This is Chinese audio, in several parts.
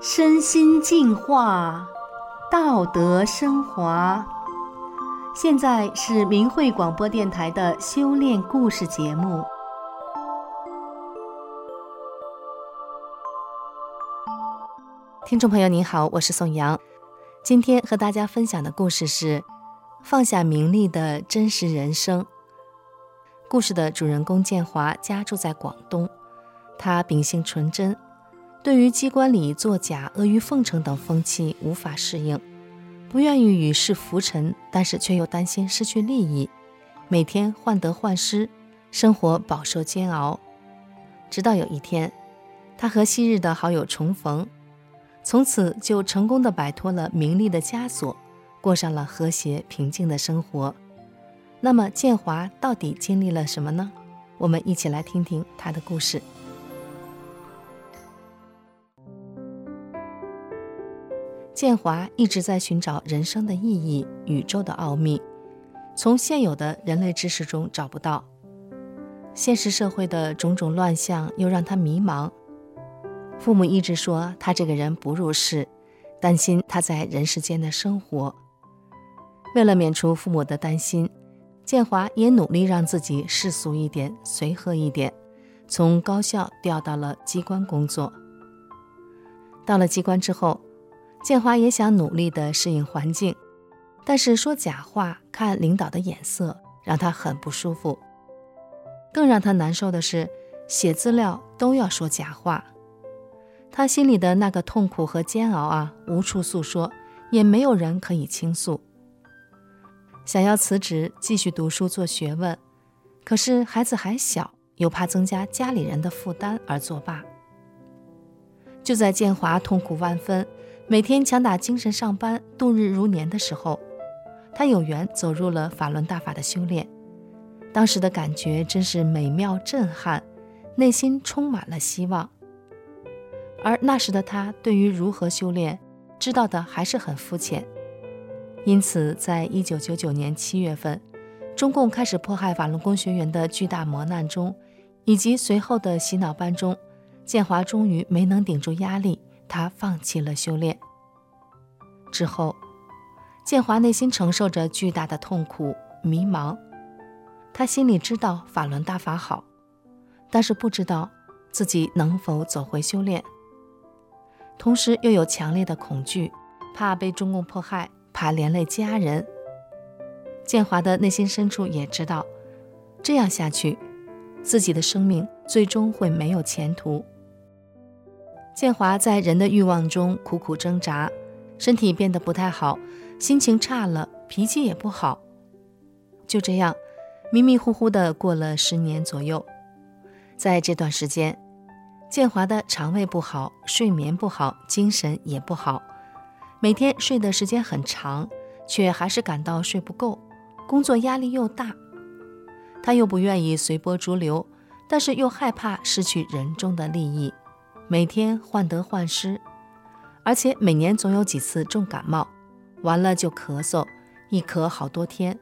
身心净化，道德升华。现在是明慧广播电台的修炼故事节目。听众朋友您好，我是宋阳。今天和大家分享的故事是放下名利的真实人生。故事的主人公建华家住在广东，他秉性纯真。对于机关里作假、阿谀奉承等风气无法适应，不愿意与世浮沉，但是却又担心失去利益，每天患得患失，生活饱受煎熬。直到有一天，他和昔日的好友重逢，从此就成功地摆脱了名利的枷锁，过上了和谐平静的生活。那么建华到底经历了什么呢？我们一起来听听他的故事。建华一直在寻找人生的意义、宇宙的奥秘，从现有的人类知识中找不到。现实社会的种种乱象又让他迷茫。父母一直说他这个人不入世，担心他在人世间的生活。为了免除父母的担心，建华也努力让自己世俗一点、随和一点，从高校调到了机关工作。到了机关之后，建华也想努力地适应环境，但是说假话、看领导的眼色，让他很不舒服。更让他难受的是，写资料都要说假话。他心里的那个痛苦和煎熬啊，无处诉说，也没有人可以倾诉。想要辞职继续读书做学问，可是孩子还小，又怕增加家里人的负担而作罢。就在建华痛苦万分，每天强打精神上班，度日如年的时候，他有缘走入了法轮大法的修炼。当时的感觉真是美妙震撼，内心充满了希望。而那时的他对于如何修炼，知道的还是很肤浅。因此，在一九九九年七月份，中共开始迫害法轮功学员的巨大磨难中，以及随后的洗脑班中，建华终于没能顶住压力。他放弃了修炼之后，建华内心承受着巨大的痛苦、迷茫。他心里知道法轮大法好，但是不知道自己能否走回修炼。同时又有强烈的恐惧，怕被中共迫害，怕连累家人。建华的内心深处也知道，这样下去，自己的生命最终会没有前途。建华在人的欲望中苦苦挣扎，身体变得不太好，心情差了，脾气也不好。就这样，迷迷糊糊的过了十年左右。在这段时间，建华的肠胃不好，睡眠不好，精神也不好，每天睡的时间很长，却还是感到睡不够，工作压力又大。他又不愿意随波逐流，但是又害怕失去人中的利益。每天患得患失，而且每年总有几次重感冒，完了就咳嗽，一咳好多天。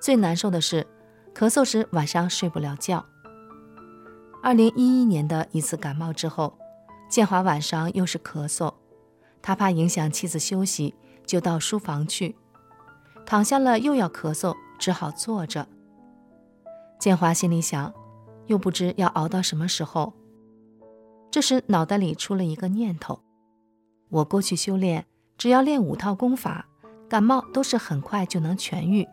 最难受的是，咳嗽时晚上睡不了觉。二零一一年的一次感冒之后，建华晚上又是咳嗽，他怕影响妻子休息，就到书房去，躺下了又要咳嗽，只好坐着。建华心里想，又不知要熬到什么时候。这时，脑袋里出了一个念头：我过去修炼，只要练五套功法，感冒都是很快就能痊愈。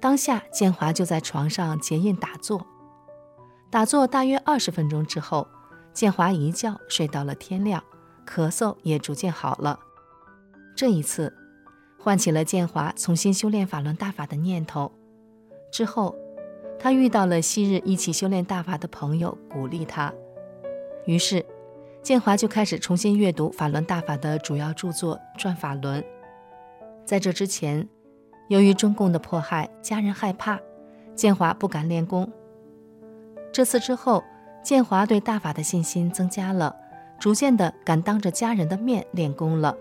当下，建华就在床上结印打坐。打坐大约二十分钟之后，建华一觉睡到了天亮，咳嗽也逐渐好了。这一次，唤起了建华重新修炼法轮大法的念头。之后，他遇到了昔日一起修炼大法的朋友，鼓励他。于是，建华就开始重新阅读法轮大法的主要著作《转法轮》。在这之前，由于中共的迫害，家人害怕，建华不敢练功。这次之后，建华对大法的信心增加了，逐渐的敢当着家人的面练功了。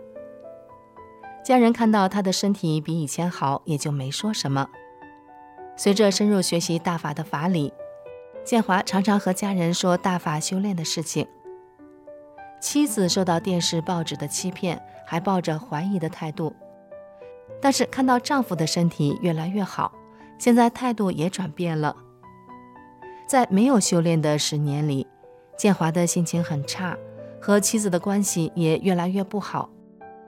家人看到他的身体比以前好，也就没说什么。随着深入学习大法的法理。建华常常和家人说大法修炼的事情。妻子受到电视、报纸的欺骗，还抱着怀疑的态度。但是看到丈夫的身体越来越好，现在态度也转变了。在没有修炼的十年里，建华的心情很差，和妻子的关系也越来越不好，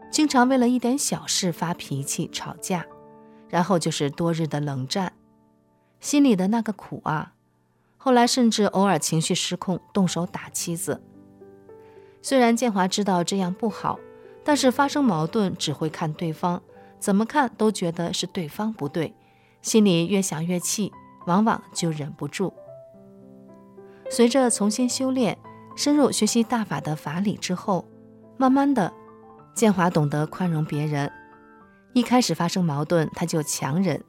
经常为了一点小事发脾气、吵架，然后就是多日的冷战，心里的那个苦啊！后来甚至偶尔情绪失控，动手打妻子。虽然建华知道这样不好，但是发生矛盾只会看对方，怎么看都觉得是对方不对，心里越想越气，往往就忍不住。随着重新修炼，深入学习大法的法理之后，慢慢的，建华懂得宽容别人。一开始发生矛盾，他就强忍，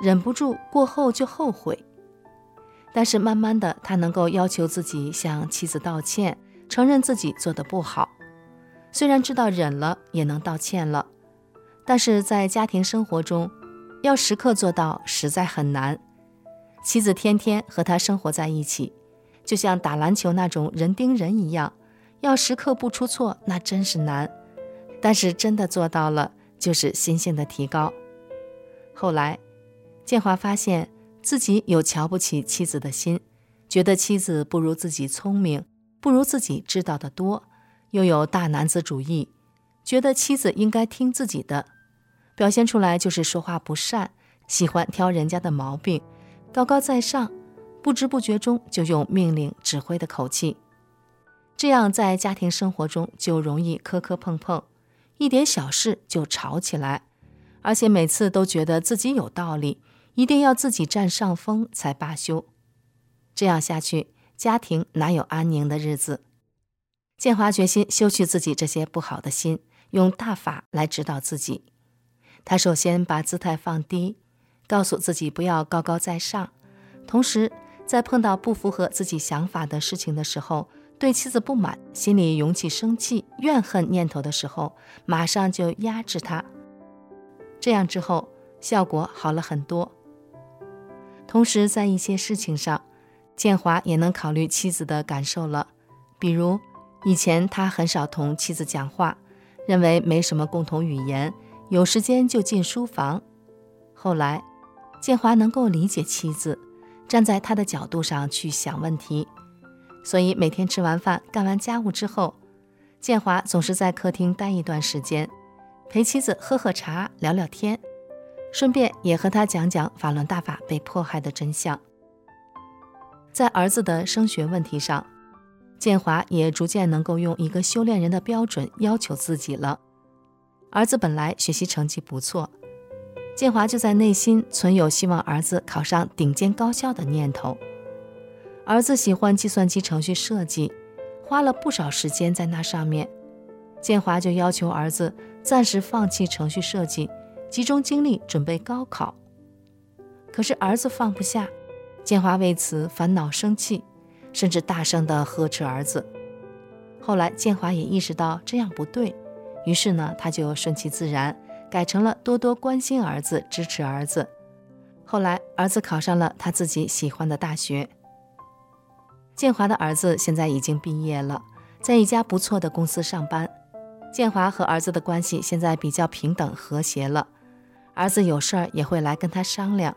忍不住过后就后悔。但是慢慢的，他能够要求自己向妻子道歉，承认自己做的不好。虽然知道忍了也能道歉了，但是在家庭生活中，要时刻做到实在很难。妻子天天和他生活在一起。就像打篮球那种人盯人一样，要时刻不出错，那真是难。但是真的做到了，就是心性的提高。后来，建华发现自己有瞧不起妻子的心，觉得妻子不如自己聪明，不如自己知道的多，又有大男子主义，觉得妻子应该听自己的，表现出来就是说话不善，喜欢挑人家的毛病，高高在上。不知不觉中就用命令指挥的口气，这样在家庭生活中就容易磕磕碰碰，一点小事就吵起来，而且每次都觉得自己有道理，一定要自己占上风才罢休。这样下去，家庭哪有安宁的日子？建华决心修去自己这些不好的心，用大法来指导自己。他首先把姿态放低，告诉自己不要高高在上，同时，在碰到不符合自己想法的事情的时候，对妻子不满，心里涌起生气、怨恨念头的时候，马上就压制他。这样之后，效果好了很多。同时，在一些事情上，建华也能考虑妻子的感受了。比如，以前他很少同妻子讲话，认为没什么共同语言，有时间就进书房。后来，建华能够理解妻子。站在他的角度上去想问题，所以每天吃完饭、干完家务之后，建华总是在客厅待一段时间，陪妻子喝喝茶、聊聊天，顺便也和他讲讲法轮大法被迫害的真相。在儿子的升学问题上，建华也逐渐能够用一个修炼人的标准要求自己了。儿子本来学习成绩不错。建华就在内心存有希望儿子考上顶尖高校的念头。儿子喜欢计算机程序设计，花了不少时间在那上面。建华就要求儿子暂时放弃程序设计，集中精力准备高考。可是儿子放不下，建华为此烦恼生气，甚至大声地呵斥儿子。后来建华也意识到这样不对，于是呢，他就顺其自然。改成了多多关心儿子，支持儿子。后来，儿子考上了他自己喜欢的大学。建华的儿子现在已经毕业了，在一家不错的公司上班。建华和儿子的关系现在比较平等和谐了，儿子有事儿也会来跟他商量，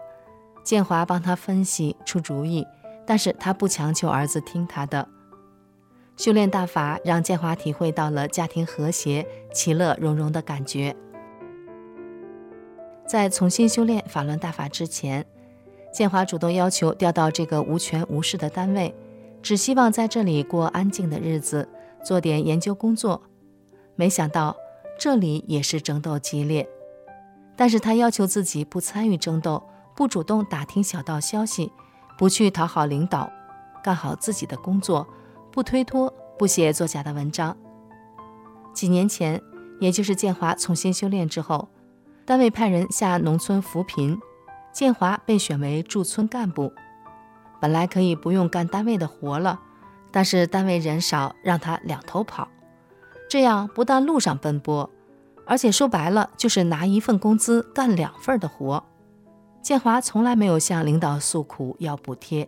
建华帮他分析出主意，但是他不强求儿子听他的。修炼大法让建华体会到了家庭和谐、其乐融融的感觉。在重新修炼法轮大法之前，建华主动要求调到这个无权无势的单位，只希望在这里过安静的日子，做点研究工作。没想到这里也是争斗激烈，但是他要求自己不参与争斗，不主动打听小道消息，不去讨好领导，干好自己的工作，不推脱，不写作假的文章。几年前，也就是建华重新修炼之后。单位派人下农村扶贫，建华被选为驻村干部。本来可以不用干单位的活了，但是单位人少，让他两头跑。这样不但路上奔波，而且说白了就是拿一份工资干两份的活。建华从来没有向领导诉苦要补贴。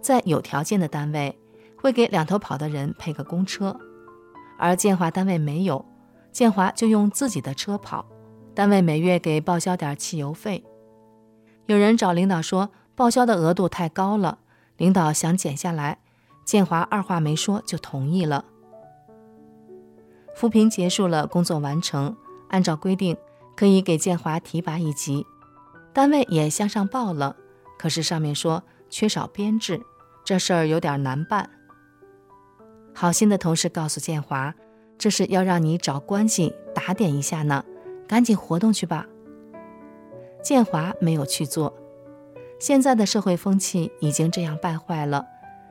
在有条件的单位，会给两头跑的人配个公车，而建华单位没有，建华就用自己的车跑，单位每月给报销点汽油费。有人找领导说报销的额度太高了，领导想减下来，建华二话没说就同意了。扶贫结束了，工作完成，按照规定可以给建华提拔一级，单位也向上报了，可是上面说缺少编制，这事儿有点难办。好心的同事告诉建华，这是要让你找关系打点一下呢，赶紧活动去吧。建华没有去做。现在的社会风气已经这样败坏了，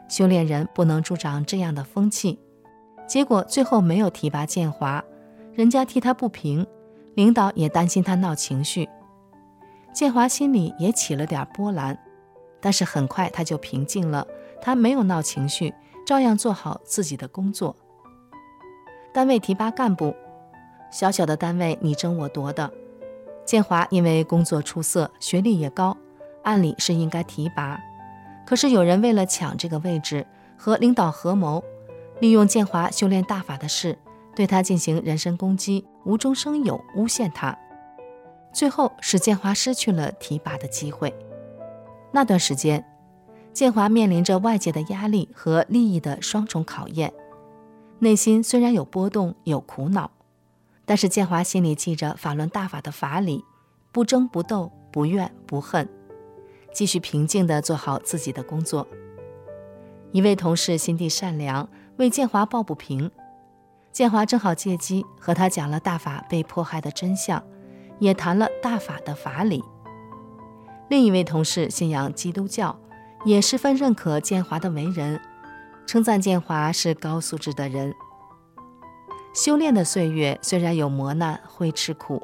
修炼人不能助长这样的风气。结果最后没有提拔建华，人家替他不平，领导也担心他闹情绪。建华心里也起了点波澜，但是很快他就平静了，他没有闹情绪。照样做好自己的工作。单位提拔干部，小小的单位你争我夺的。建华因为工作出色，学历也高，按理是应该提拔。可是有人为了抢这个位置，和领导合谋，利用建华修炼大法的事，对他进行人身攻击，无中生有，诬陷他。最后使建华失去了提拔的机会。那段时间。建华面临着外界的压力和利益的双重考验，内心虽然有波动、有苦恼，但是建华心里记着法轮大法的法理，不争不斗，不怨不恨，继续平静地做好自己的工作。一位同事心地善良，为建华抱不平，建华正好借机和他讲了大法被迫害的真相，也谈了大法的法理。另一位同事信仰基督教。也十分认可建华的为人，称赞建华是高素质的人。修炼的岁月虽然有磨难，会吃苦，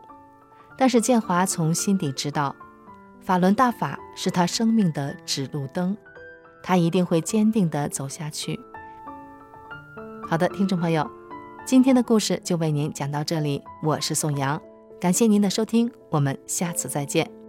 但是建华从心底知道，法轮大法是他生命的指路灯，他一定会坚定地走下去。好的，听众朋友，今天的故事就为您讲到这里，我是宋阳，感谢您的收听，我们下次再见。